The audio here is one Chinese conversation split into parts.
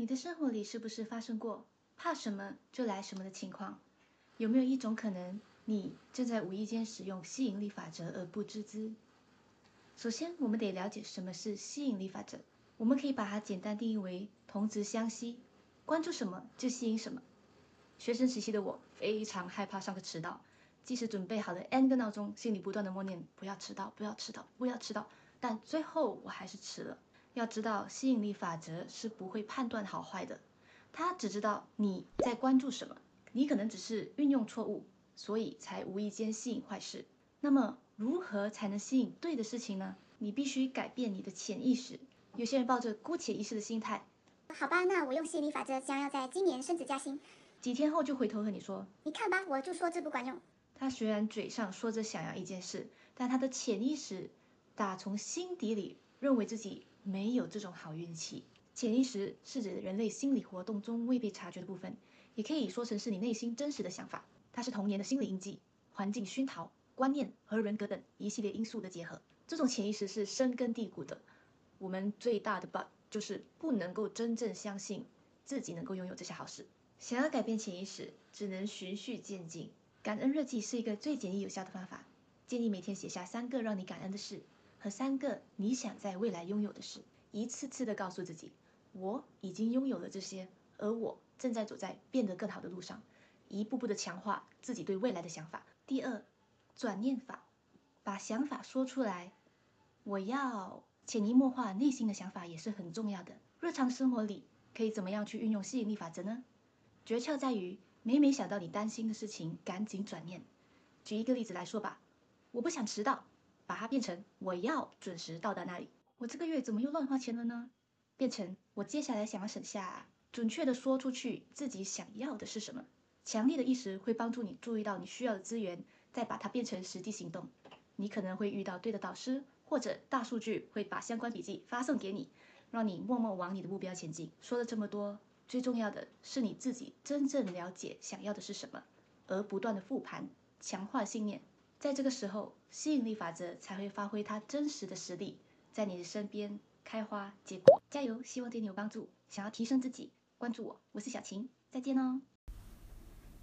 你的生活里是不是发生过怕什么就来什么的情况？有没有一种可能，你正在无意间使用吸引力法则而不知知？首先，我们得了解什么是吸引力法则。我们可以把它简单定义为同质相吸，关注什么就吸引什么。学生时期的我非常害怕上课迟到，即使准备好了 n 个闹钟，心里不断的默念不要迟到，不要迟到，不要迟到，但最后我还是迟了。要知道，吸引力法则是不会判断好坏的，他只知道你在关注什么。你可能只是运用错误，所以才无意间吸引坏事。那么，如何才能吸引对的事情呢？你必须改变你的潜意识。有些人抱着姑且一试的心态，好吧，那我用吸引力法则，将要在今年升职加薪。几天后就回头和你说：“你看吧，我就说这不管用。”他虽然嘴上说着想要一件事，但他的潜意识打从心底里认为自己。没有这种好运气。潜意识是指人类心理活动中未被察觉的部分，也可以说成是你内心真实的想法。它是童年的心理印记、环境熏陶、观念和人格等一系列因素的结合。这种潜意识是深根蒂固的。我们最大的 bug 就是不能够真正相信自己能够拥有这些好事。想要改变潜意识，只能循序渐进。感恩日记是一个最简易有效的方法。建议每天写下三个让你感恩的事。和三个你想在未来拥有的事，一次次的告诉自己，我已经拥有了这些，而我正在走在变得更好的路上，一步步的强化自己对未来的想法。第二，转念法，把想法说出来，我要潜移默化内心的想法也是很重要的。日常生活里可以怎么样去运用吸引力法则呢？诀窍在于每每想到你担心的事情，赶紧转念。举一个例子来说吧，我不想迟到。把它变成我要准时到达那里。我这个月怎么又乱花钱了呢？变成我接下来想要省下。准确的说出去自己想要的是什么。强烈的意识会帮助你注意到你需要的资源，再把它变成实际行动。你可能会遇到对的导师，或者大数据会把相关笔记发送给你，让你默默往你的目标前进。说了这么多，最重要的是你自己真正了解想要的是什么，而不断的复盘，强化信念。在这个时候，吸引力法则才会发挥它真实的实力，在你的身边开花结果。加油！希望对你有帮助。想要提升自己，关注我，我是小晴，再见哦。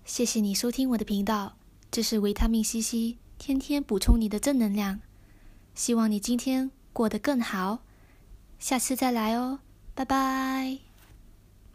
谢谢你收听我的频道，这是维他命 C C，天天补充你的正能量。希望你今天过得更好，下次再来哦，拜拜。